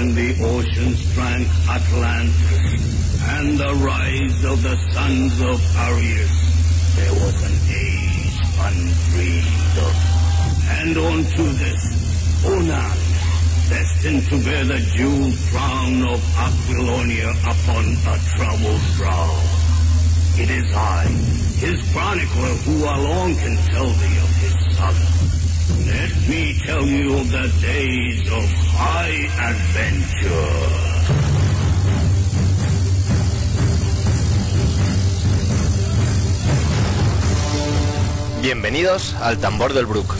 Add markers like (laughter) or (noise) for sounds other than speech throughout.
when the oceans drank Atlantis and the rise of the sons of Arius, there was an age undreamed of. And unto this, Onan, destined to bear the jeweled crown of Aquilonia upon a troubled brow. It is I, his chronicler, who alone can tell thee of his saga. Let me tell you the days of high adventure. Bienvenidos al Tambor del Brook.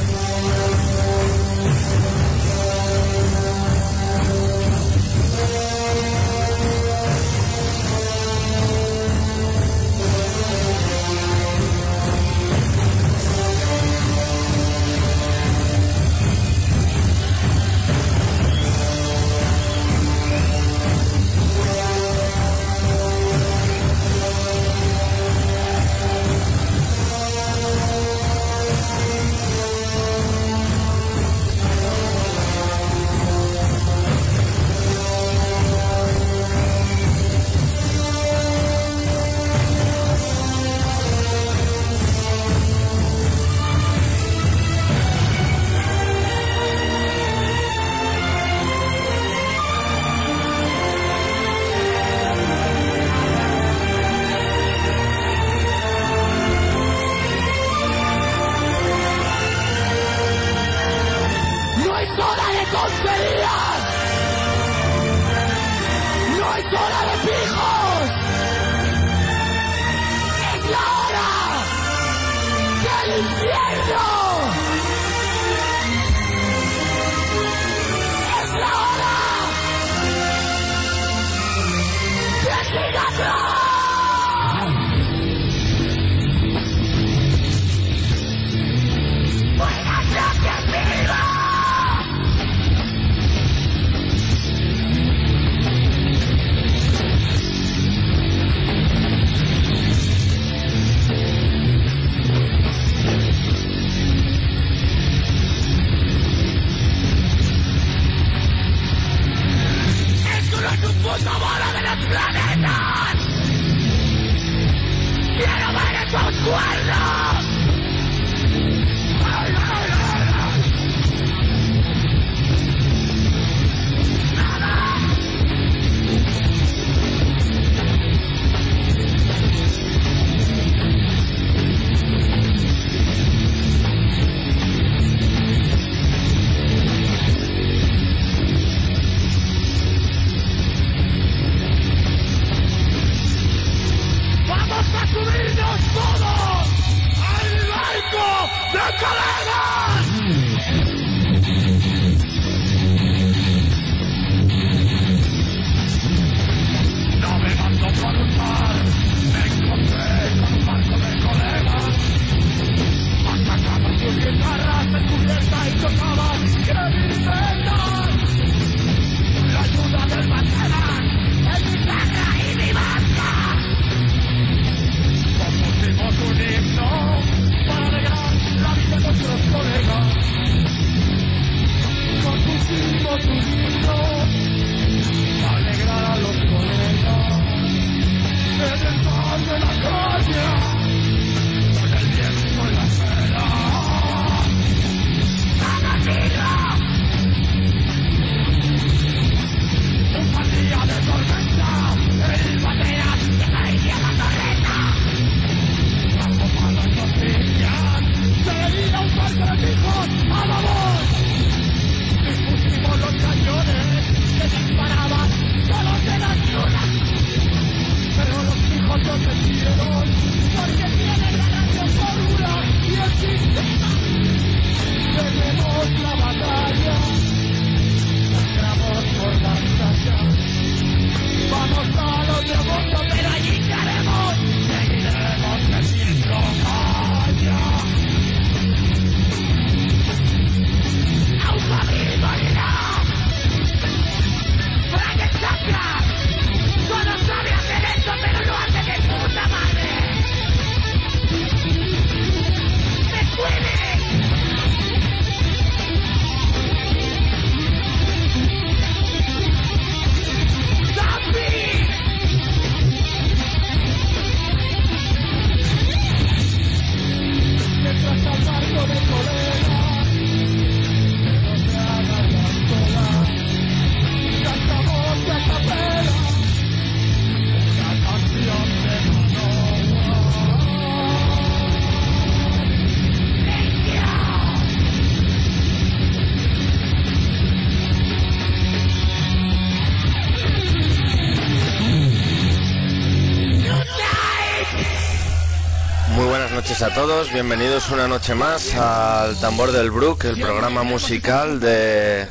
Bienvenidos una noche más al Tambor del Brook, el programa musical de,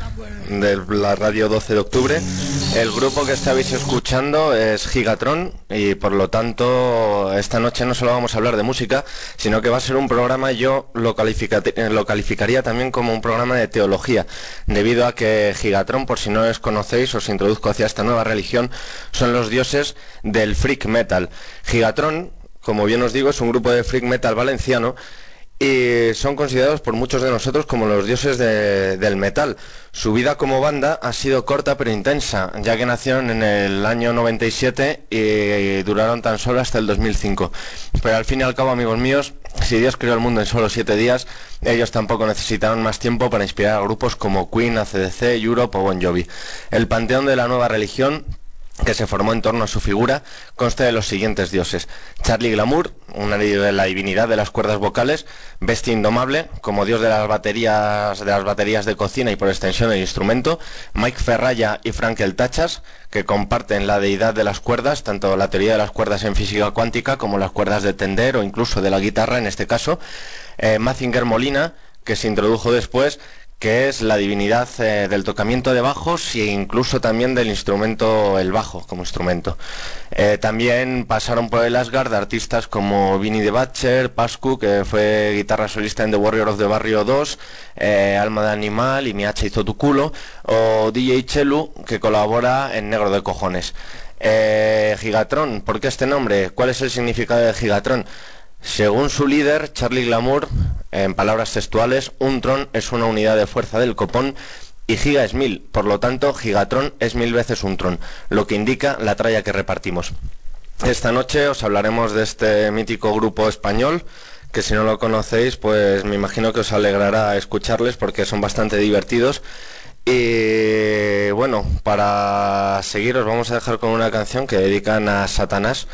de la radio 12 de octubre. El grupo que estáis escuchando es Gigatron y por lo tanto esta noche no solo vamos a hablar de música, sino que va a ser un programa, yo lo, lo calificaría también como un programa de teología, debido a que Gigatron, por si no les conocéis, os introduzco hacia esta nueva religión, son los dioses del freak metal. Gigatron como bien os digo, es un grupo de freak metal valenciano y son considerados por muchos de nosotros como los dioses del metal. Su vida como banda ha sido corta pero intensa, ya que nacieron en el año 97 y duraron tan solo hasta el 2005. Pero al fin y al cabo, amigos míos, si Dios creó el mundo en solo siete días, ellos tampoco necesitaron más tiempo para inspirar a grupos como Queen, ACDC, Europe o Bon Jovi. El panteón de la nueva religión que se formó en torno a su figura, consta de los siguientes dioses. Charlie Glamour, una de la divinidad de las cuerdas vocales, Bestia Indomable, como dios de las baterías de las baterías de cocina y por extensión del instrumento, Mike Ferraya y Frankel Tachas, que comparten la deidad de las cuerdas, tanto la teoría de las cuerdas en física cuántica como las cuerdas de tender o incluso de la guitarra en este caso, eh, Mazinger Molina, que se introdujo después, que es la divinidad eh, del tocamiento de bajos e incluso también del instrumento, el bajo como instrumento. Eh, también pasaron por el Asgard artistas como Vinnie de Butcher, Pascu, que fue guitarra solista en The Warrior of the Barrio 2, eh, Alma de Animal y Miacha hizo tu culo, o DJ Chelu, que colabora en Negro de Cojones. Gigatron, ¿por qué este nombre? ¿Cuál es el significado de Gigatron? Según su líder, Charlie Glamour, en palabras textuales, un tron es una unidad de fuerza del copón y giga es mil, por lo tanto, gigatron es mil veces un tron, lo que indica la tralla que repartimos. Esta noche os hablaremos de este mítico grupo español, que si no lo conocéis, pues me imagino que os alegrará escucharles porque son bastante divertidos. Y bueno, para seguir os vamos a dejar con una canción que dedican a Satanás.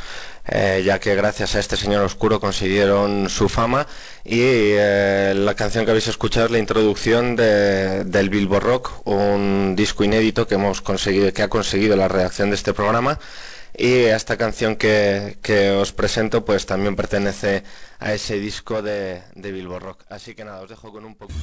Eh, ya que gracias a este señor oscuro consiguieron su fama y eh, la canción que habéis escuchado es la introducción del Billboard Rock, un disco inédito que hemos conseguido, que ha conseguido la redacción de este programa y esta canción que, os presento pues también pertenece a ese disco de, de Billboard Rock. Así que nada, os dejo con un poco.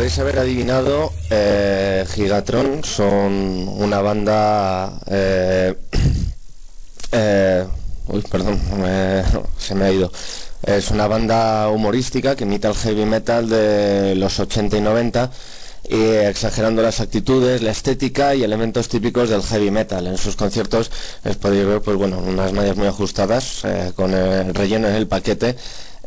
Podéis haber adivinado, eh, Gigatron son una banda... Eh, (coughs) eh, uy, perdón, (laughs) se me ha ido. Es una banda humorística que imita el heavy metal de los 80 y 90 y exagerando las actitudes, la estética y elementos típicos del heavy metal. En sus conciertos les podéis ver pues bueno, unas mallas muy ajustadas, con el relleno en el paquete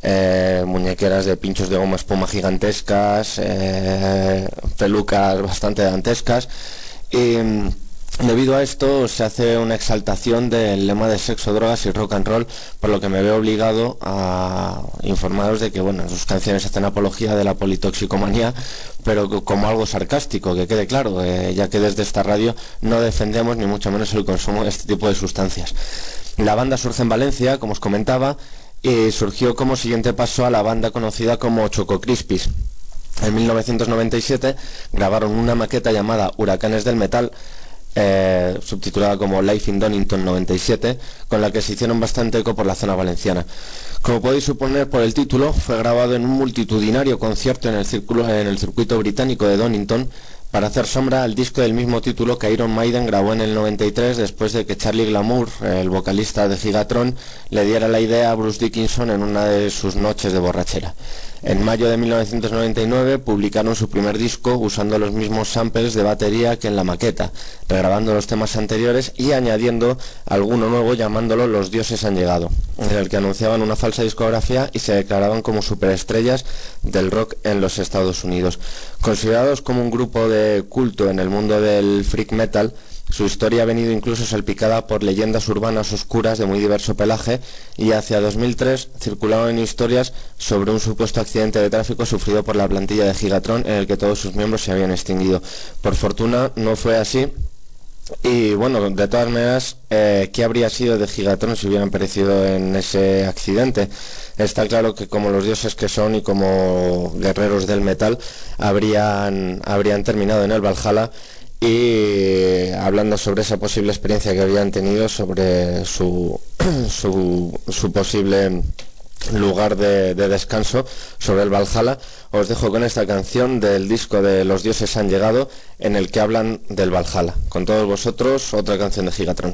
eh, muñequeras de pinchos de goma espuma gigantescas, eh, pelucas bastante dantescas. Y mm, debido a esto se hace una exaltación del lema de sexo, drogas y rock and roll, por lo que me veo obligado a informaros de que bueno, en sus canciones hacen apología de la politoxicomanía, pero como algo sarcástico, que quede claro, eh, ya que desde esta radio no defendemos ni mucho menos el consumo de este tipo de sustancias. La banda surge en Valencia, como os comentaba, y surgió como siguiente paso a la banda conocida como Choco Crispis. En 1997 grabaron una maqueta llamada Huracanes del Metal, eh, subtitulada como Life in Donington 97, con la que se hicieron bastante eco por la zona valenciana. Como podéis suponer por el título, fue grabado en un multitudinario concierto en el circuito británico de Donington, para hacer sombra al disco del mismo título que Iron Maiden grabó en el 93 después de que Charlie Glamour, el vocalista de Gigatron, le diera la idea a Bruce Dickinson en una de sus noches de borrachera. En mayo de 1999 publicaron su primer disco usando los mismos samples de batería que en la maqueta, regrabando los temas anteriores y añadiendo alguno nuevo llamándolo Los dioses han llegado, en el que anunciaban una falsa discografía y se declaraban como superestrellas del rock en los Estados Unidos. Considerados como un grupo de culto en el mundo del freak metal, su historia ha venido incluso salpicada por leyendas urbanas oscuras de muy diverso pelaje y hacia 2003 circularon historias sobre un supuesto accidente de tráfico sufrido por la plantilla de Gigatron en el que todos sus miembros se habían extinguido. Por fortuna no fue así y bueno, de todas maneras, eh, ¿qué habría sido de Gigatron si hubieran perecido en ese accidente? Está claro que como los dioses que son y como guerreros del metal, habrían, habrían terminado en el Valhalla y hablando sobre esa posible experiencia que habían tenido, sobre su, (clears throat) su, posible lugar de, descanso sobre el Valhalla, os dejo con esta canción del disco de Los dioses han llegado, en el que hablan del Valhalla. Con todos vosotros, otra canción de Gigatron.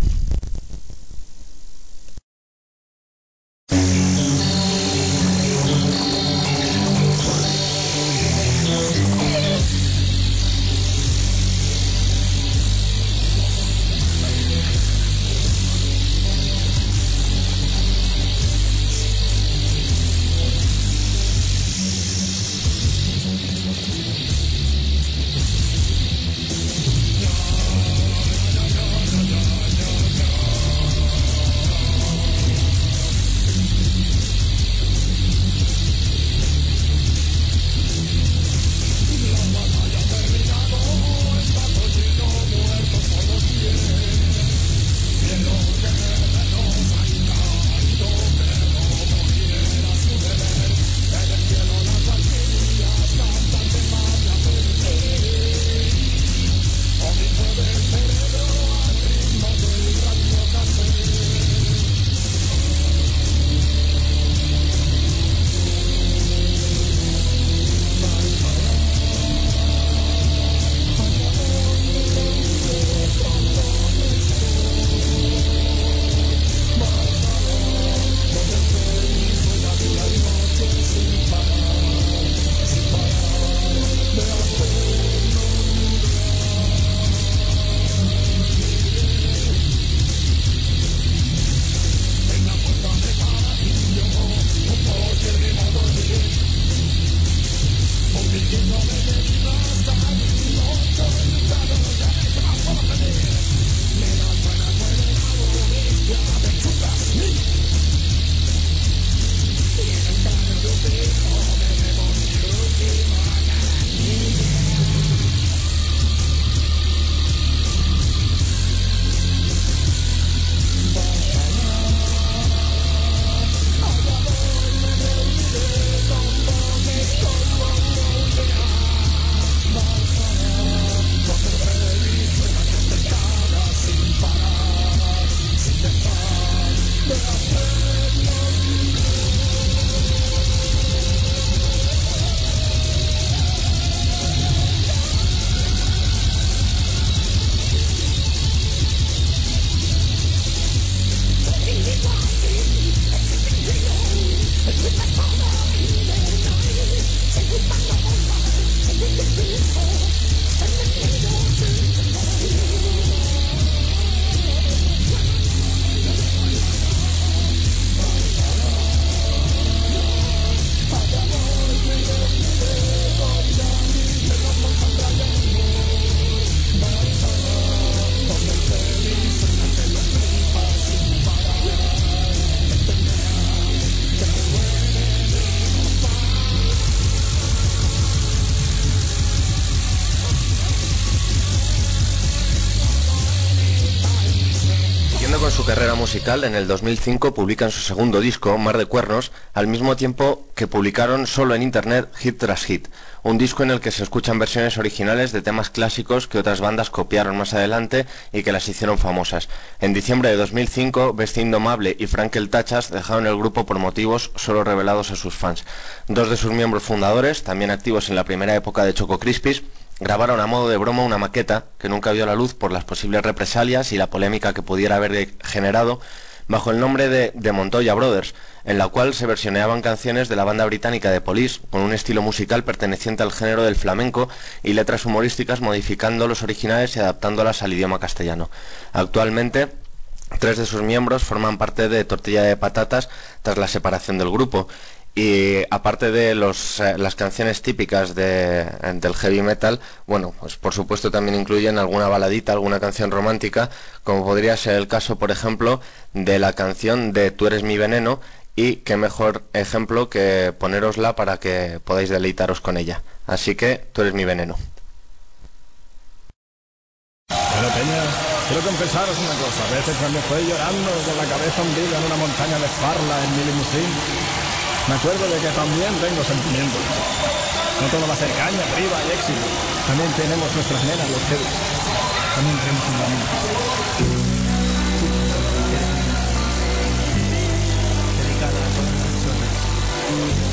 En el 2005 publican su segundo disco, Mar de Cuernos, al mismo tiempo que publicaron solo en internet Hit tras Hit, un disco en el que se escuchan versiones originales de temas clásicos que otras bandas copiaron más adelante y que las hicieron famosas. En diciembre de 2005, Bestia Indomable y Frankel Tachas dejaron el grupo por motivos solo revelados a sus fans. Dos de sus miembros fundadores, también activos en la primera época de Choco Crispis, grabaron a modo de broma una maqueta que nunca vio la luz por las posibles represalias y la polémica que pudiera haber generado bajo el nombre de The Montoya Brothers, en la cual se versioneaban canciones de la banda británica de Police, con un estilo musical perteneciente al género del flamenco y letras humorísticas modificando los originales y adaptándolas al idioma castellano. Actualmente, tres de sus miembros forman parte de Tortilla de Patatas tras la separación del grupo y aparte de los, eh, las canciones típicas de, del heavy metal, bueno, pues por supuesto también incluyen alguna baladita, alguna canción romántica, como podría ser el caso, por ejemplo, de la canción de Tú eres mi veneno, y qué mejor ejemplo que ponerosla para que podáis deleitaros con ella. Así que tú eres mi veneno. Quiero confesaros una cosa. A veces cuando estoy llorando con la cabeza hundida en una montaña de farla en mi limusín, me acuerdo de que también tengo sentimientos. No todo va a ser caña, arriba y éxito. También tenemos nuestras nenas, los celos. También tenemos un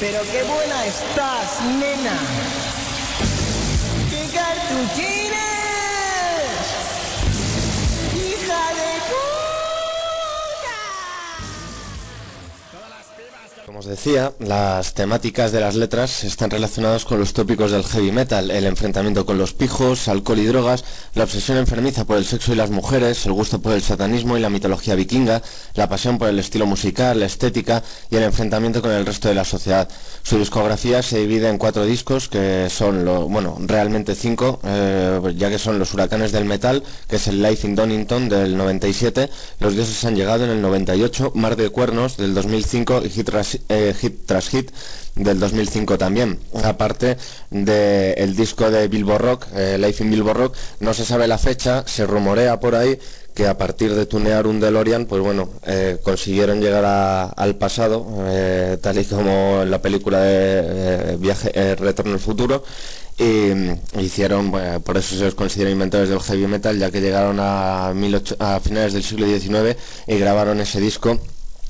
Pero qué buena estás, nena. ¡Qué cartuchines! Os decía, las temáticas de las letras están relacionadas con los tópicos del heavy metal, el enfrentamiento con los pijos, alcohol y drogas, la obsesión enfermiza por el sexo y las mujeres, el gusto por el satanismo y la mitología vikinga, la pasión por el estilo musical, la estética y el enfrentamiento con el resto de la sociedad. Su discografía se divide en cuatro discos que son, bueno, realmente cinco, eh, ya que son los huracanes del metal, que es el Life in Donington del 97, Los dioses han llegado en el 98, Mar de Cuernos del 2005 y Hit eh, hit, tras hit del 2005 también. Aparte del disco de Bilbo Rock, eh, Life in Bilbo Rock, no se sabe la fecha, se rumorea por ahí que a partir de tunear un DeLorean, pues bueno, eh, consiguieron llegar al pasado, eh, tal y como la película de Viaje Retorno al Futuro, y mm, hicieron, por eso se los considera inventores del heavy metal, ya que llegaron a finales del siglo XIX y grabaron ese disco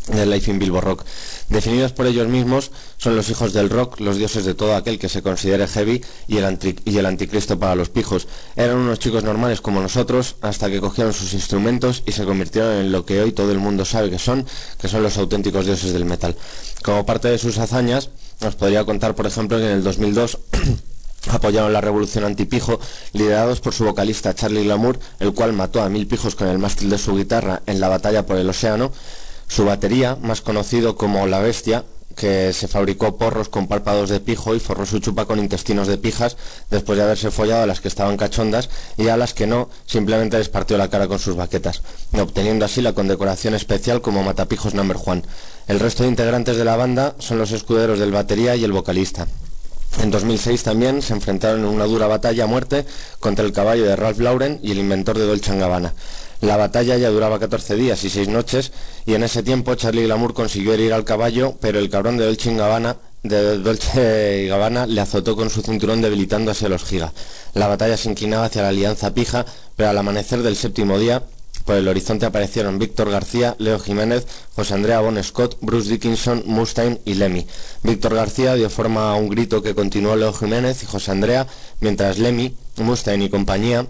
de Life in Bilbo Rock. Definidos por ellos mismos, son los hijos del rock, los dioses de todo aquel que se considere heavy y el, anticristo para los pijos. Eran unos chicos normales como nosotros hasta que cogieron sus instrumentos y se convirtieron en lo que hoy todo el mundo sabe que son, que son los auténticos dioses del metal. Como parte de sus hazañas, os podría contar, por ejemplo, que en el 2002 (clears throat) apoyaron la revolución antipijo, liderados por su vocalista Charlie Lamour, el cual mató a mil pijos con el mástil de su guitarra en la batalla por el océano. Su batería, más conocido como La Bestia, que se fabricó porros con párpados de pijo y forró su chupa con intestinos de pijas después de haberse follado a las que estaban cachondas y a las que no, simplemente les partió la cara con sus baquetas, obteniendo así la condecoración especial como Matapijos Number Juan. El resto de integrantes de la banda son los escuderos del batería y el vocalista. En 2006 también se enfrentaron en una dura batalla a muerte contra el caballo de Ralph Lauren y el inventor de Dolce Gabbana. La batalla ya duraba 14 días y 6 noches y en ese tiempo Charlie Glamour consiguió herir al caballo, pero el cabrón de Dolce Gabbana Dolce Gabbana le azotó con su cinturón debilitándose los giga. La batalla se inclinaba hacia la alianza pija, pero al amanecer del séptimo día por el horizonte aparecieron Víctor García, Leo Jiménez, José Andrea Bon Scott, Bruce Dickinson, Mustaine y Lemmy. Víctor García dio forma a un grito que continuó Leo Jiménez y José Andrea, mientras Lemmy, Mustaine y compañía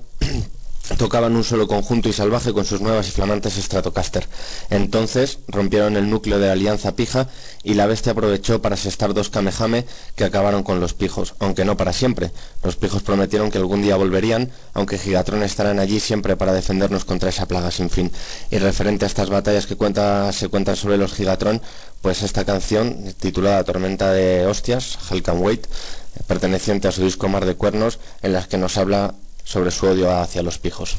tocaban un solo conjunto y salvaje con sus nuevas y flamantes Stratocaster. Entonces rompieron el núcleo de la alianza pija y la bestia aprovechó para asestar dos Kamehame que acabaron con los pijos, aunque no para siempre. Los pijos prometieron que algún día volverían, aunque Gigatron estarán allí siempre para defendernos contra esa plaga sin fin. Y referente a estas batallas que se cuentan sobre los Gigatron, pues esta canción, titulada Tormenta de Hostias, Hell Wait, perteneciente a su disco Mar de Cuernos, en las que nos habla sobre su odio hacia los pijos.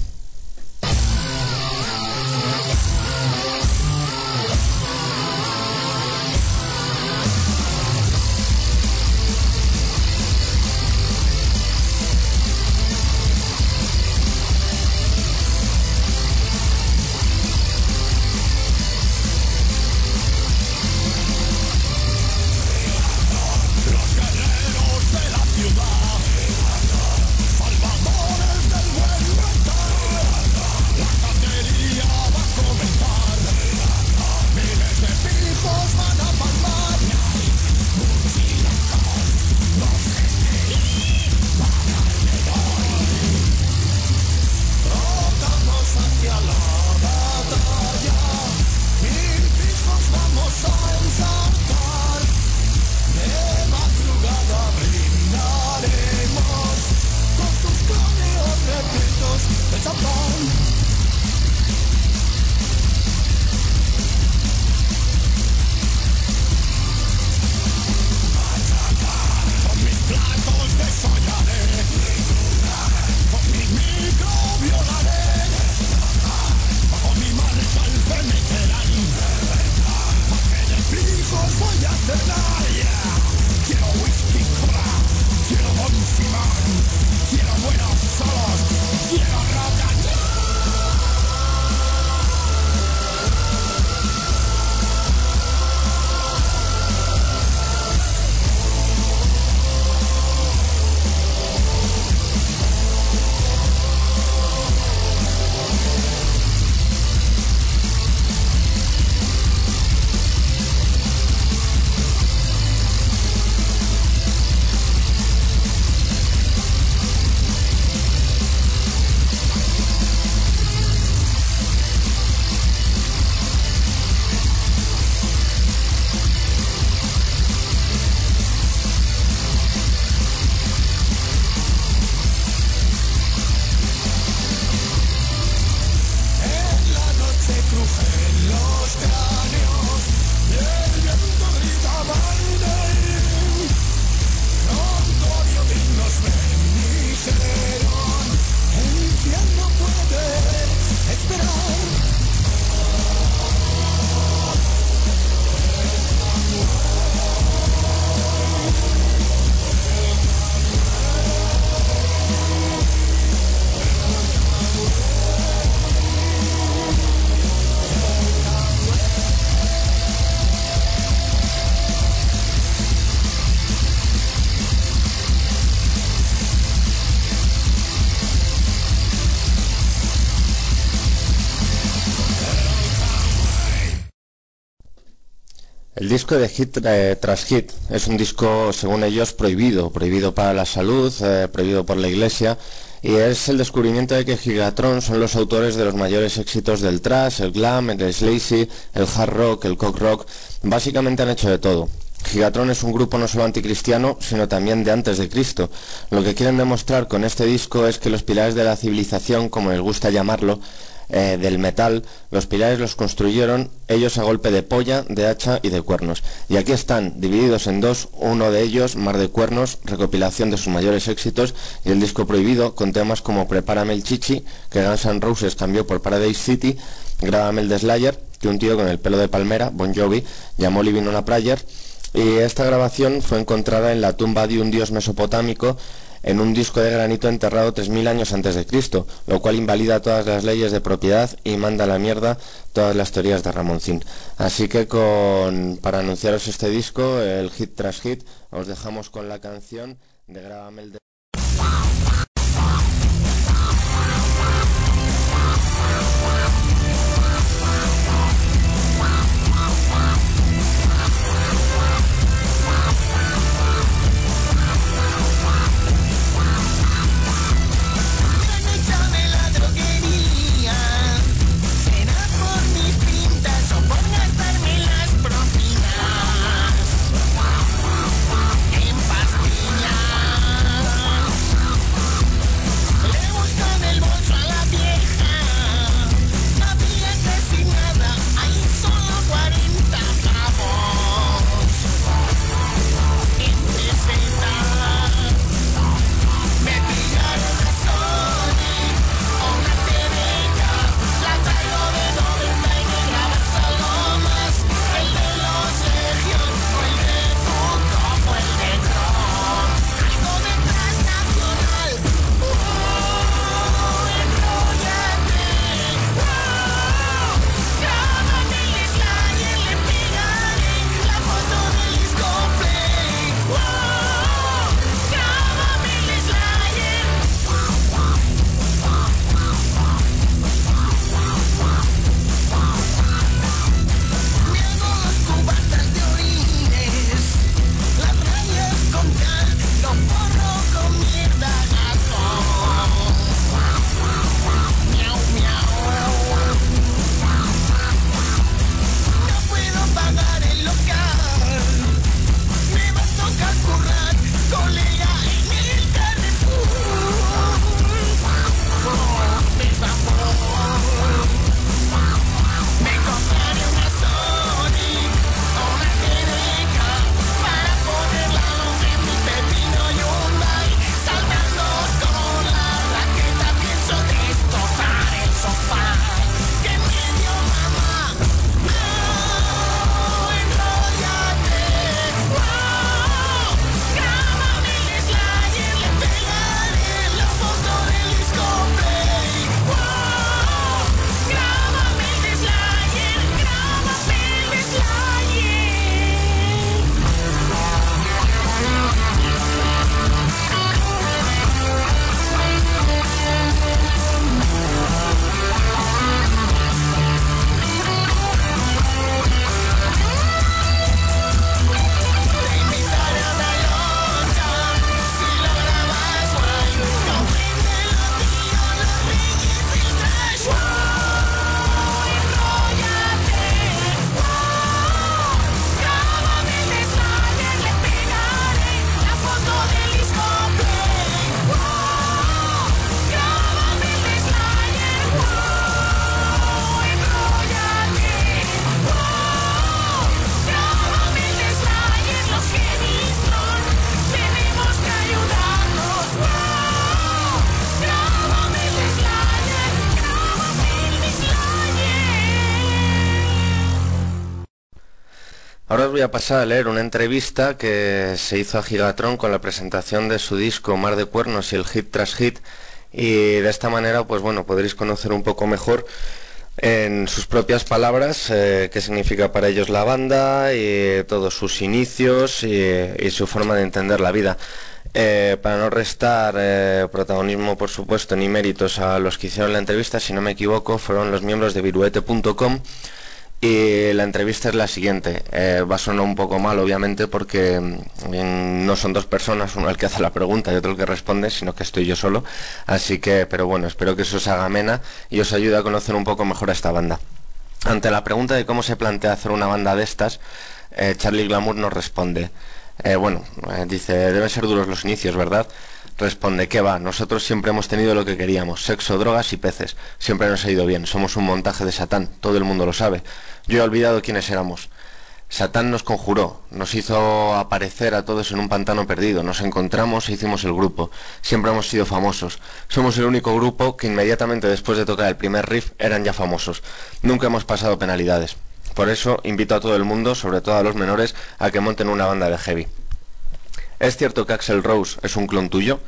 El disco de Hit eh, tras Hit es un disco, según ellos, prohibido, prohibido para la salud, eh, prohibido por la Iglesia, y es el descubrimiento de que Gigatron son los autores de los mayores éxitos del thrash, el glam, el slazy, el hard rock, el cock rock, básicamente han hecho de todo. Gigatron es un grupo no solo anticristiano, sino también de antes de Cristo. Lo que quieren demostrar con este disco es que los pilares de la civilización, como les gusta llamarlo, eh, del metal, los pilares los construyeron ellos a golpe de polla, de hacha y de cuernos. Y aquí están, divididos en dos, uno de ellos, Mar de Cuernos, recopilación de sus mayores éxitos, y el disco prohibido, con temas como Prepárame el Chichi, que Guns N' Roses cambió por Paradise City, Grábame el de Slayer, que un tío con el pelo de palmera, Bon Jovi, llamó Living on a Prayer, y esta grabación fue encontrada en la tumba de un dios mesopotámico en un disco de granito enterrado 3.000 años antes de Cristo, lo cual invalida todas las leyes de propiedad y manda a la mierda todas las teorías de Ramoncín. Así que para anunciaros este disco, el hit tras hit, os dejamos con la canción de Grábame el de... voy a pasar a leer una entrevista que se hizo a Gigatron con la presentación de su disco Mar de Cuernos y el hit tras hit y de esta manera pues bueno podréis conocer un poco mejor en sus propias palabras eh, qué significa para ellos la banda y todos sus inicios y, su forma de entender la vida. Eh, para no restar eh, protagonismo, por supuesto, ni méritos a los que hicieron la entrevista, si no me equivoco, fueron los miembros de viruete.com Y la entrevista es la siguiente. Eh, va a sonar un poco mal, obviamente, porque mm, no son dos personas, uno el que hace la pregunta y otro el que responde, sino que estoy yo solo. Así que, pero bueno, espero que eso os haga amena y os ayude a conocer un poco mejor a esta banda. Ante la pregunta de cómo se plantea hacer una banda de estas, eh, Charlie Glamour nos responde. Eh, bueno, dice, deben ser duros los inicios, ¿verdad? Responde, ¿qué va? Nosotros siempre hemos tenido lo que queríamos, sexo, drogas y peces. Siempre nos ha ido bien, somos un montaje de Satán, todo el mundo lo sabe. Yo he olvidado quiénes éramos. Satán nos conjuró, nos hizo aparecer a todos en un pantano perdido, nos encontramos e hicimos el grupo. Siempre hemos sido famosos. Somos el único grupo que inmediatamente después de tocar el primer riff eran ya famosos. Nunca hemos pasado penalidades. Por eso invito a todo el mundo, sobre todo a los menores, a que monten una banda de heavy. ¿Es cierto que Axel Rose es un clon tuyo?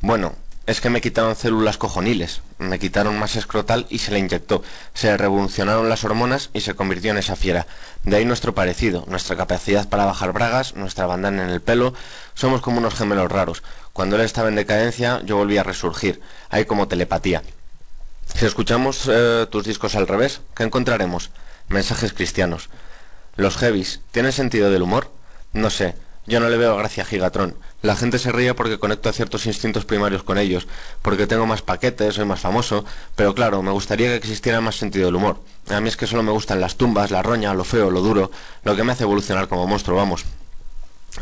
Bueno, es que me quitaron células cojoniles, me quitaron masa escrotal y se le inyectó. Se revolucionaron las hormonas y se convirtió en esa fiera. De ahí nuestro parecido, nuestra capacidad para bajar bragas, nuestra bandana en el pelo. Somos como unos gemelos raros. Cuando él estaba en decadencia, yo volví a resurgir. Hay como telepatía. Si escuchamos eh, tus discos al revés, ¿qué encontraremos? Mensajes cristianos. Los heavies, ¿tienen sentido del humor? No sé. Yo no le veo gracia a Gigatron. La gente se ríe porque conecto a ciertos instintos primarios con ellos, porque tengo más paquetes, soy más famoso, pero claro, me gustaría que existiera más sentido del humor. A mí es que solo me gustan las tumbas, la roña, lo feo, lo duro, lo que me hace evolucionar como monstruo, vamos.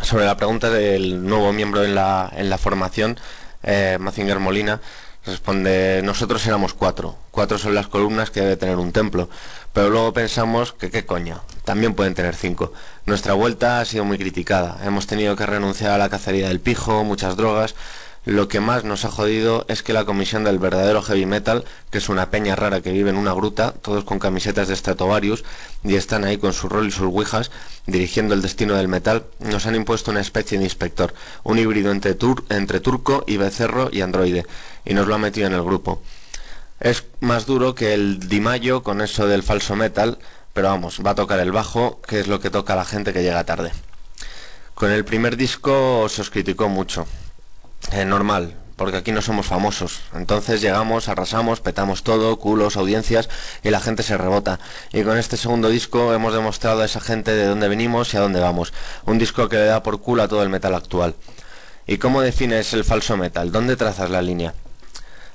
Sobre la pregunta del nuevo miembro en la, en la formación, eh, Mazinger Molina, Responde, nosotros éramos cuatro. Cuatro son las columnas que debe tener un templo. Pero luego pensamos que qué coña, también pueden tener cinco. Nuestra vuelta ha sido muy criticada. Hemos tenido que renunciar a la cacería del pijo, muchas drogas, lo que más nos ha jodido es que la comisión del verdadero heavy metal, que es una peña rara que vive en una gruta, todos con camisetas de Stratovarius, y están ahí con su rol y sus ouijas, dirigiendo el destino del metal, nos han impuesto una especie de inspector, un híbrido entre, entre turco y becerro y androide, y nos lo ha metido en el grupo. Es más duro que el Di Mayo con eso del falso metal, pero vamos, va a tocar el bajo, que es lo que toca la gente que llega tarde. Con el primer disco se os criticó mucho, eh, normal, porque aquí no somos famosos. Entonces llegamos, arrasamos, petamos todo, culos, audiencias y la gente se rebota. Y con este segundo disco hemos demostrado a esa gente de dónde venimos y a dónde vamos. Un disco que le da por culo a todo el metal actual. ¿Y cómo defines el falso metal? ¿Dónde trazas la línea?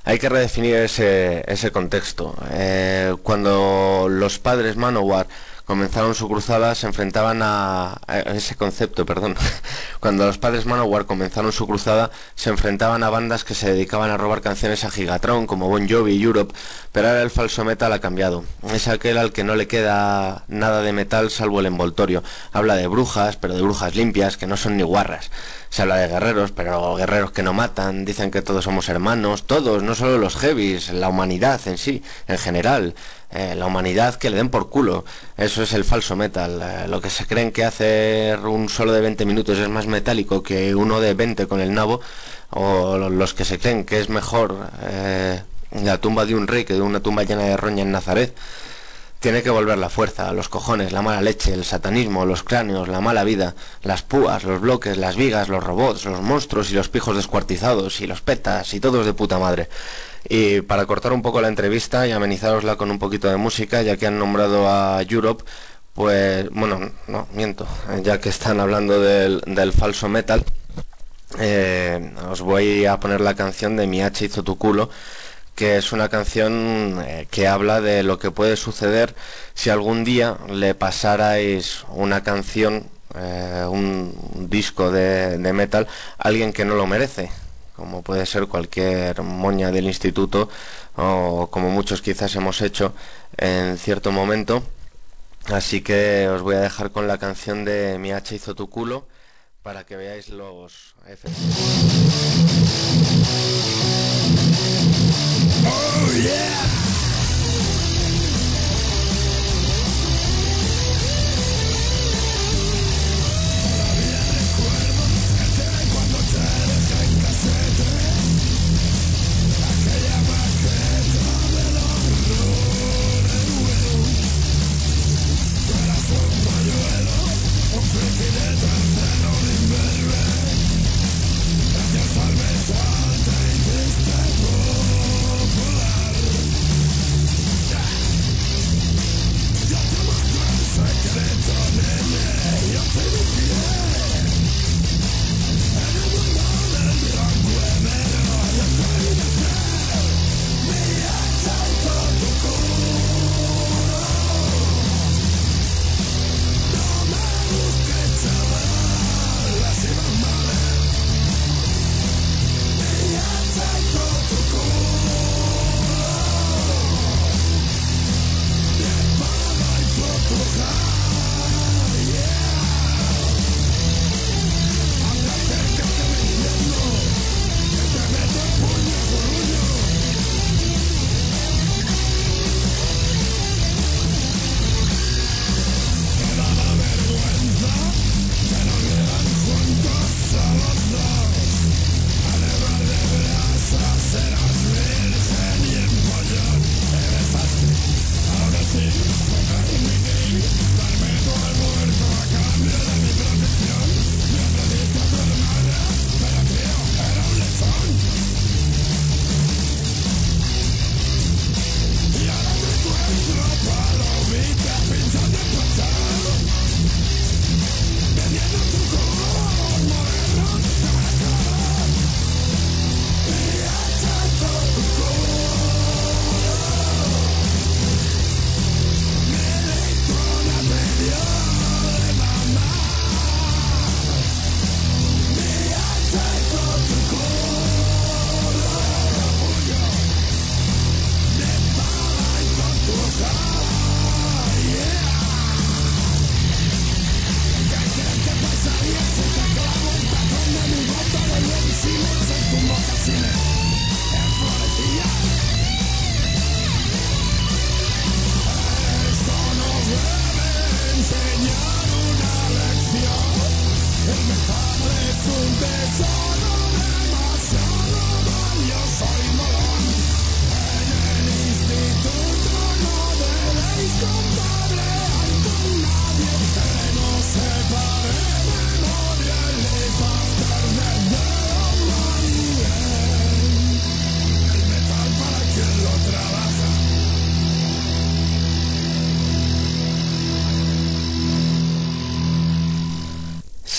Hay que redefinir ese, ese contexto. Eh, cuando los padres Manowar comenzaron su cruzada se enfrentaban a, ese concepto, perdón. (laughs) Cuando los padres Manowar comenzaron su cruzada se enfrentaban a bandas que se dedicaban a robar canciones a Gigatron como Bon Jovi y Europe, pero ahora el falso metal ha cambiado. Es aquel al que no le queda nada de metal salvo el envoltorio. Habla de brujas, pero de brujas limpias que no son ni guarras. Se habla de guerreros, pero guerreros que no matan, dicen que todos somos hermanos, todos, no solo los heavies, la humanidad en sí, en general. Eh, la humanidad que le den por culo. Eso es el falso metal. Eh, lo que se creen que hacer un solo de 20 minutos es más metálico que uno de 20 con el nabo, o los que se creen que es mejor eh, la tumba de un rey que de una tumba llena de roña en Nazaret. Tiene que volver la fuerza, los cojones, la mala leche, el satanismo, los cráneos, la mala vida, las púas, los bloques, las vigas, los robots, los monstruos y los pijos descuartizados y los petas y todos de puta madre. Y para cortar un poco la entrevista y amenizarosla con un poquito de música, ya que han nombrado a Europe, pues bueno, no, miento, ya que están hablando del, falso metal, eh, os voy a poner la canción de Mi H hizo tu culo, que es una canción eh, que habla de lo que puede suceder si algún día le pasarais una canción, eh, un disco de, de metal a alguien que no lo merece como puede ser cualquier moña del instituto o como muchos quizás hemos hecho en cierto momento. Así que os voy a dejar con la canción de Mi H hizo tu culo para que veáis los efectos. Oh,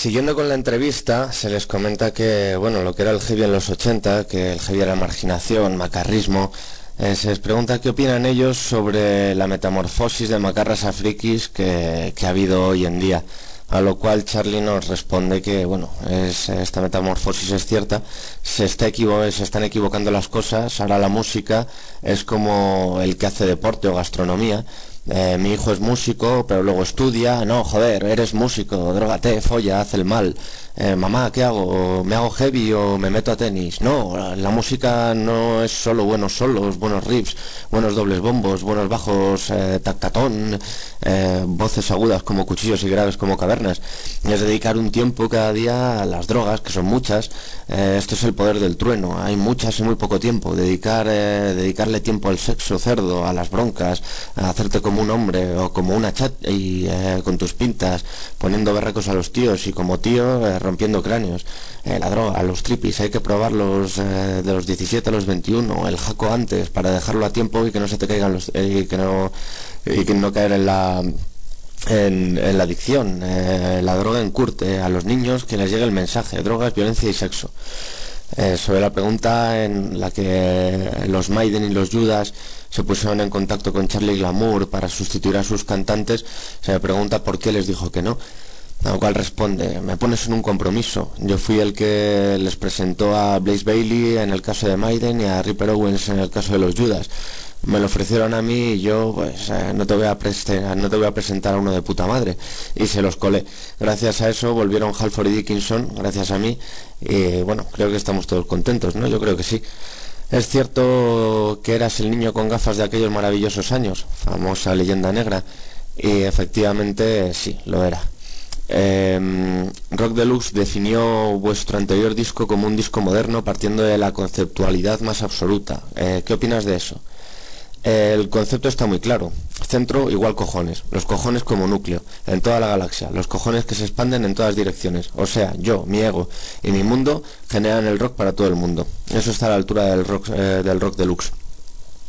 siguiendo con la entrevista, se les comenta que, bueno, lo que era el heavy en los 80, que el heavy era marginación, macarrismo, eh, se les pregunta qué opinan ellos sobre la metamorfosis de macarras a frikis que, que ha habido hoy en día. A lo cual Charlie nos responde que, bueno, es, esta metamorfosis es cierta, se, está se están equivocando las cosas, ahora la música es como el que hace deporte o gastronomía, eh, mi hijo es músico, pero luego estudia, no, joder, eres músico, drogate, folla, haz el mal. Eh, mamá, ¿qué hago? ¿Me hago heavy o me meto a tenis? No, la, música no es solo buenos solos, buenos riffs, buenos dobles bombos, buenos bajos, eh, tactatón, voces agudas como cuchillos y graves como cavernas. Es dedicar un tiempo cada día a las drogas, que son muchas. esto es el poder del trueno, hay muchas en muy poco tiempo. Dedicar, dedicarle tiempo al sexo cerdo, a las broncas, a hacerte como un hombre o como una chat y eh, con tus pintas, poniendo berracos a los tíos y como tío eh, rompiendo cráneos. Eh, la droga, los tripis, hay que probarlos de los 17 a los 21, el jaco antes para dejarlo a tiempo y que no se te caigan los... y que no, y que no caer en la... En, la adicción, la droga encurte a los niños que les llegue el mensaje, drogas, violencia y sexo. Sobre la pregunta en la que los Maiden y los Judas se pusieron en contacto con Charlie Glamour para sustituir a sus cantantes, se me pregunta por qué les dijo que no. A lo cual responde, me pones en un compromiso. Yo fui el que les presentó a Blaze Bailey en el caso de Maiden y a Ripper Owens en el caso de los Judas. Me lo ofrecieron a mí y yo pues eh, no, te voy a no te voy a presentar a uno de puta madre. Y se los colé. Gracias a eso volvieron Halford y Dickinson, gracias a mí. Y bueno, creo que estamos todos contentos, ¿no? Yo creo que sí. Es cierto que eras el niño con gafas de aquellos maravillosos años, famosa leyenda negra, y efectivamente sí, lo era. Em, Rock Deluxe definió vuestro anterior disco como un disco moderno partiendo de la conceptualidad más absoluta. Eh, ¿Qué opinas de eso? El concepto está muy claro. Centro igual cojones. Los cojones como núcleo. En toda la galaxia. Los cojones que se expanden en todas direcciones. O sea, yo, mi ego y mi mundo generan el rock para todo el mundo. Eso está a la altura del rock, eh, del rock deluxe.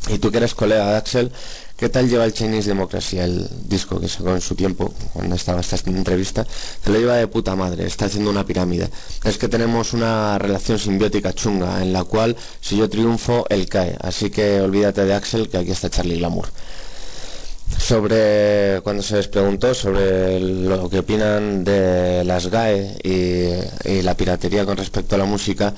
Y tú que eres colega de Axel, ¿Qué tal lleva el Chinese Democracy, el disco que sacó en su tiempo, cuando estaba esta entrevista? Se lo lleva de puta madre, está haciendo una pirámide. Es que tenemos una relación simbiótica chunga, en la cual si yo triunfo, él cae. Así que olvídate de Axel, que aquí está Charlie Glamour. Sobre, cuando se les preguntó sobre lo que opinan de las GAE y la piratería con respecto a la música,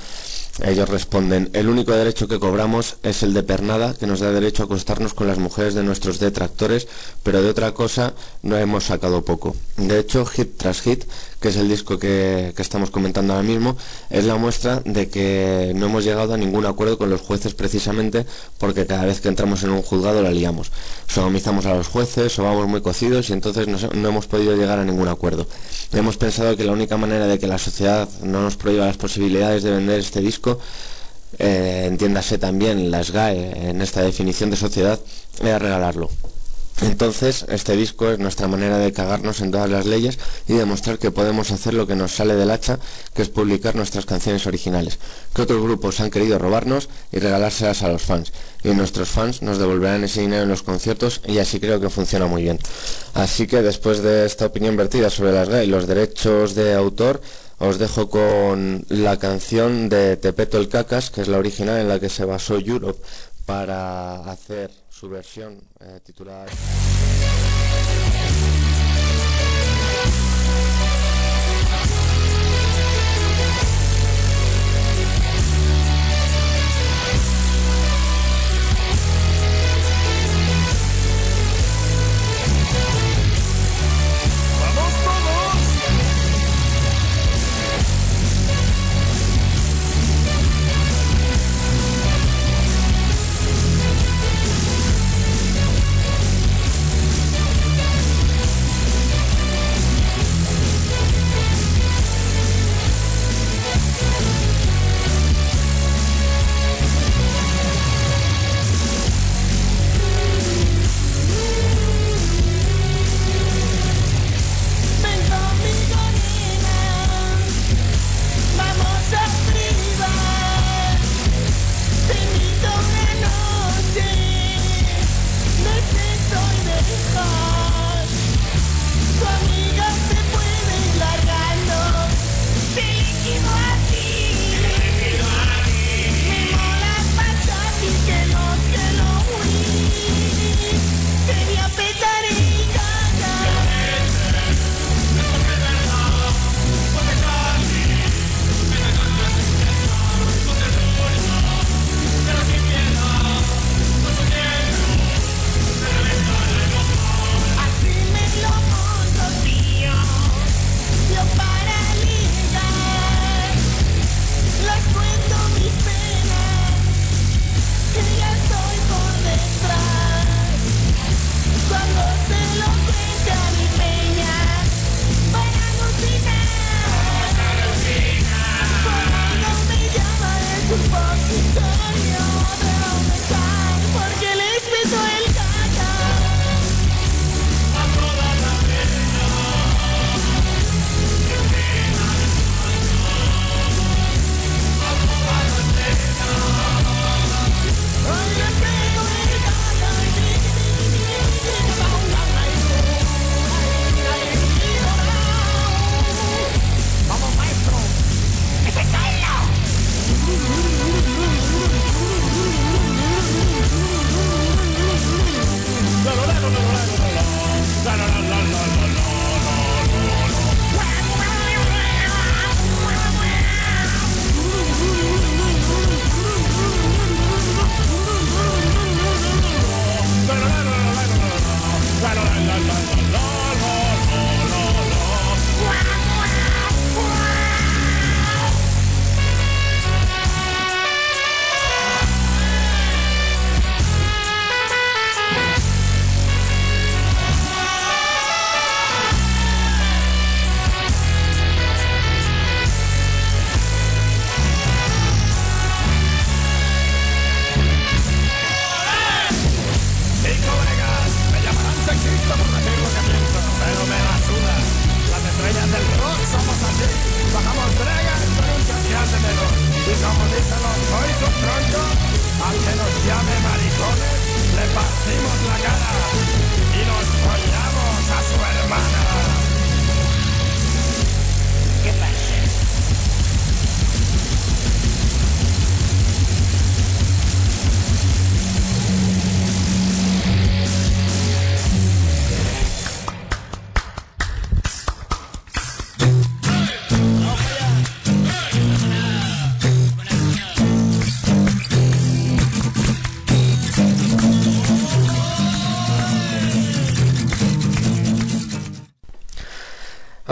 ellos responden, el único derecho que cobramos es el de pernada, que nos da derecho a acostarnos con las mujeres de nuestros detractores, pero de otra cosa no hemos sacado poco. De hecho, hit tras hit, que es el disco que, estamos comentando ahora mismo, es la muestra de que no hemos llegado a ningún acuerdo con los jueces precisamente porque cada vez que entramos en un juzgado la liamos. Sodomizamos a los jueces o vamos muy cocidos y entonces no, no hemos podido llegar a ningún acuerdo. Hemos pensado que la única manera de que la sociedad no nos prohíba las posibilidades de vender este disco eh, entiéndase también las GAE en esta definición de sociedad, era regalarlo. Entonces, este disco es nuestra manera de cagarnos en todas las leyes y demostrar que podemos hacer lo que nos sale del hacha, que es publicar nuestras canciones originales, que otros grupos han querido robarnos y regalárselas a los fans. Y nuestros fans nos devolverán ese dinero en los conciertos y así creo que funciona muy bien. Así que después de esta opinión vertida sobre las GAE y los derechos de autor, os dejo con la canción de Tepeto el Cacas, que es la original en la que se basó Europe para hacer su versión eh, titulada...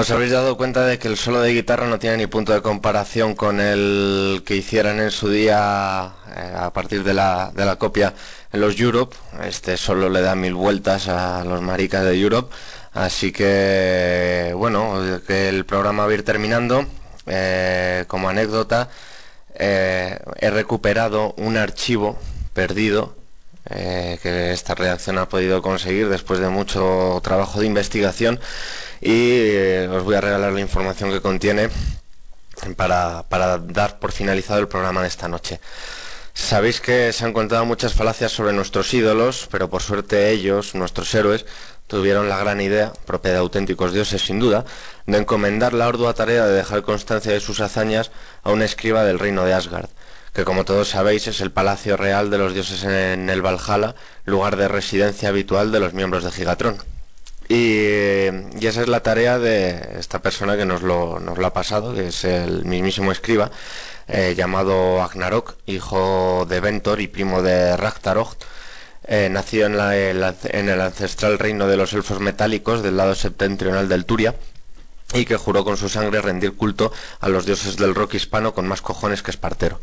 ¿Os habéis dado cuenta de que el solo de guitarra no tiene ni punto de comparación con el que hicieran en su día eh, a partir de la, de la copia en los Europe? Este solo le da mil vueltas a los maricas de Europe. Así que, bueno, que el programa va a ir terminando. Eh, como anécdota, eh, he recuperado un archivo perdido que esta redacción ha podido conseguir después de mucho trabajo de investigación y eh, os voy a regalar la información que contiene para, para dar por finalizado el programa de esta noche. Sabéis que se han contado muchas falacias sobre nuestros ídolos, pero por suerte ellos, nuestros héroes, tuvieron la gran idea, propia de auténticos dioses sin duda, de encomendar la ardua tarea de dejar constancia de sus hazañas a un escriba del reino de Asgard, que como todos sabéis es el palacio real de los dioses en el Valhalla, lugar de residencia habitual de los miembros de Gigatron. Y, esa es la tarea de esta persona que nos lo, ha pasado, que es el mismísimo escriba, eh, llamado Agnarok, hijo de Ventor y primo de Ragnarok, eh, nacido en, en el ancestral reino de los elfos metálicos del lado septentrional del Turia y que juró con su sangre rendir culto a los dioses del rock hispano con más cojones que Espartero.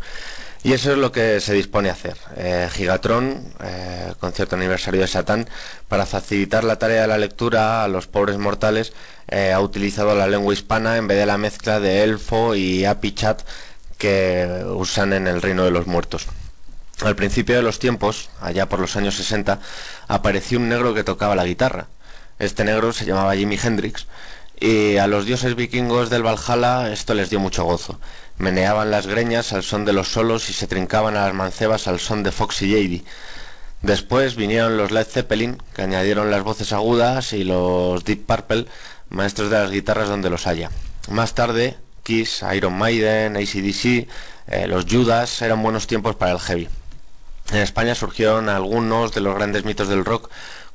Y eso es lo que se dispone a hacer. Eh, Gigatron, eh, concierto aniversario de Satán, para facilitar la tarea de la lectura a los pobres mortales, eh, ha utilizado la lengua hispana en vez de la mezcla de elfo y apichat que usan en el reino de los muertos. Al principio de los tiempos, allá por los años 60, apareció un negro que tocaba la guitarra. Este negro se llamaba Jimi Hendrix y a los dioses vikingos del Valhalla esto les dio mucho gozo. Meneaban las greñas al son de los solos y se trincaban a las mancebas al son de Fox y Jady. Después vinieron los Led Zeppelin, que añadieron las voces agudas, y los Deep Purple, maestros de las guitarras donde los haya. Más tarde, Kiss, Iron Maiden, ACDC, eh, los Judas eran buenos tiempos para el heavy. En España surgieron algunos de los grandes mitos del rock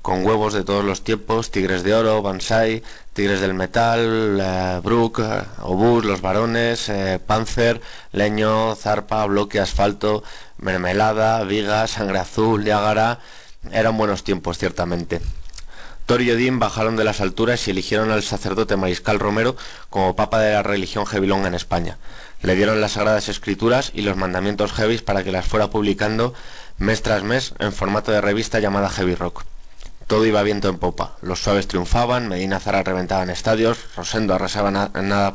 con huevos de todos los tiempos, Tigres de Oro, Banzai, Tigres del Metal, eh, Brook, eh, Obús, Los Varones, eh, Panzer, Leño, Zarpa, Bloque, Asfalto, Mermelada, Viga, Sangre Azul, Niágara. Eran buenos tiempos, ciertamente. Thor y Odín bajaron de las alturas y eligieron al sacerdote Mariscal Romero como papa de la religión heavilonga en España. Le dieron las sagradas escrituras y los mandamientos heavis para que las fuera publicando mes tras mes en formato de revista llamada Heavy Rock. Todo iba viento en popa. Los suaves triunfaban, Medina Zara reventaba en estadios, Rosendo arrasaba, na- nada,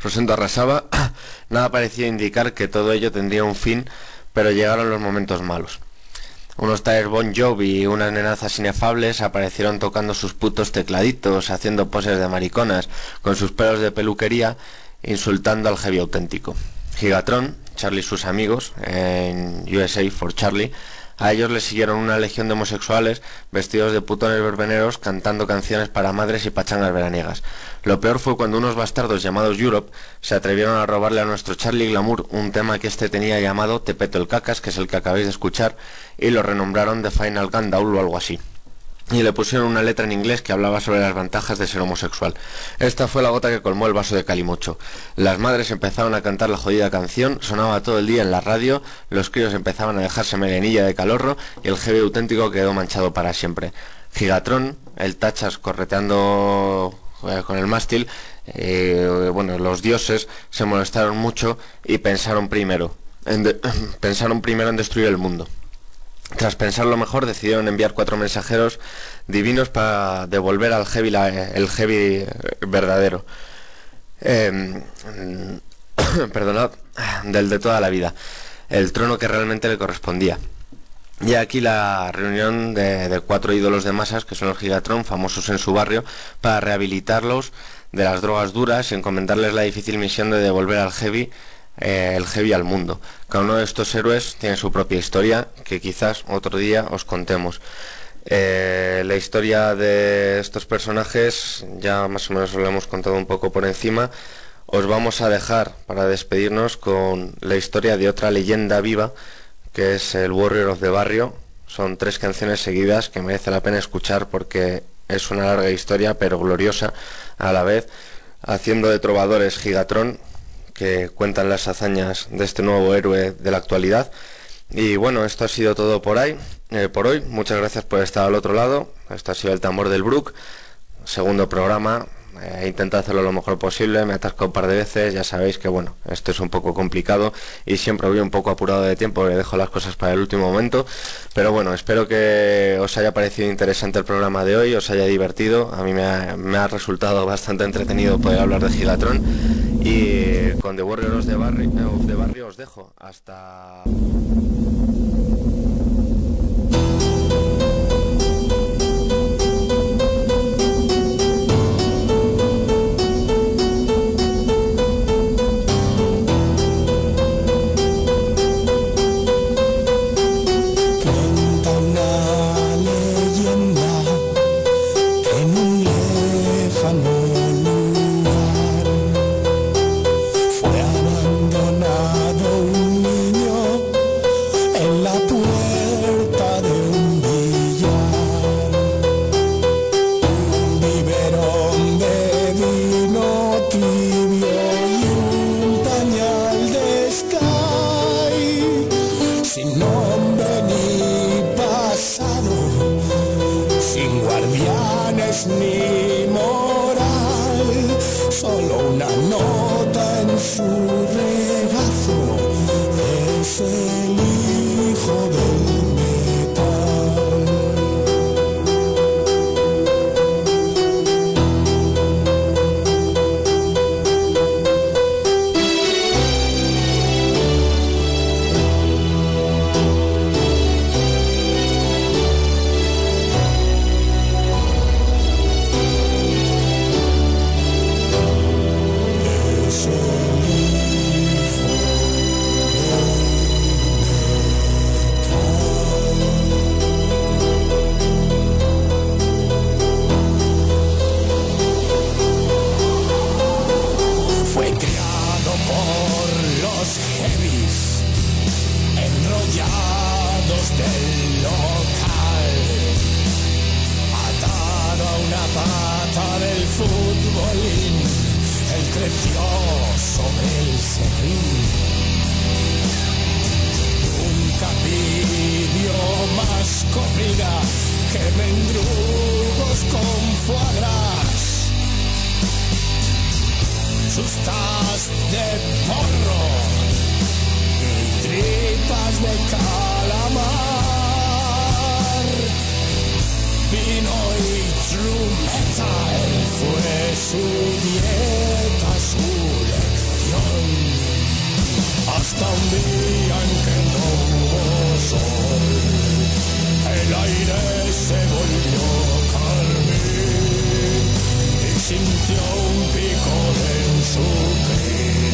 Rosendo arrasaba, (coughs) nada parecía indicar que todo ello tendría un fin, pero llegaron los momentos malos. Unos tales Bon Jovi y unas nenazas inefables aparecieron tocando sus putos tecladitos, haciendo poses de mariconas, con sus pelos de peluquería, insultando al heavy auténtico. Gigatron, Charlie y sus amigos, en USA for Charlie, a ellos les siguieron una legión de homosexuales vestidos de putones verbeneros cantando canciones para madres y pachangas veraniegas. Lo peor fue cuando unos bastardos llamados Europe se atrevieron a robarle a nuestro Charlie Glamour un tema que este tenía llamado Te peto el cacas, que es el que acabáis de escuchar, y lo renombraron The Final Gundown o algo así y le pusieron una letra en inglés que hablaba sobre las ventajas de ser homosexual. Esta fue la gota que colmó el vaso de calimocho. Las madres empezaron a cantar la jodida canción, sonaba todo el día en la radio, los críos empezaban a dejarse melenilla de calorro y el heavy auténtico quedó manchado para siempre. Gigatron, el tachas correteando eh, con el mástil, eh, bueno, los dioses se molestaron mucho y pensaron primero, en de- (clears throat) pensaron primero en destruir el mundo. Tras pensarlo mejor, decidieron enviar cuatro mensajeros divinos para devolver al heavy el heavy eh, verdadero. Eh, (coughs) perdonad, del de toda la vida. El trono que realmente le correspondía. Y aquí la reunión de, de cuatro ídolos de masas, que son los Gigatron, famosos en su barrio, para rehabilitarlos de las drogas duras y encomendarles la difícil misión de devolver al heavy eh, el heavy al mundo. Cada uno de estos héroes tiene su propia historia que quizás otro día os contemos. Eh, la historia de estos personajes ya más o menos os lo hemos contado un poco por encima. Os vamos a dejar para despedirnos con la historia de otra leyenda viva que es el Warrior of the Barrio. Son tres canciones seguidas que merece la pena escuchar porque es una larga historia pero gloriosa a la vez, haciendo de trovadores Gigatron que cuentan las hazañas de este nuevo héroe de la actualidad. Y bueno, esto ha sido todo por ahí, eh, por hoy. Muchas gracias por estar al otro lado. Esto ha sido el tambor del Brook, segundo programa. Eh, he intentado hacerlo lo mejor posible, me he atascado un par de veces, ya sabéis que bueno, esto es un poco complicado y siempre voy un poco apurado de tiempo, le dejo las cosas para el último momento, pero bueno, espero que os haya parecido interesante el programa de hoy, os haya divertido, a mí me ha, resultado bastante entretenido poder hablar de Gigatron y con The Warriors de Barrio, de Barrio os dejo, hasta... del local, atado a una pata del futbolín, él creció sobre el serrín. Nunca pidió más comida que mendrugos con foie sus tas de porro tripas de calamar. Vino y true metal fue su dieta, su lección. Hasta un día en que no hubo sol, el aire se volvió carmín y sintió un picor en su voz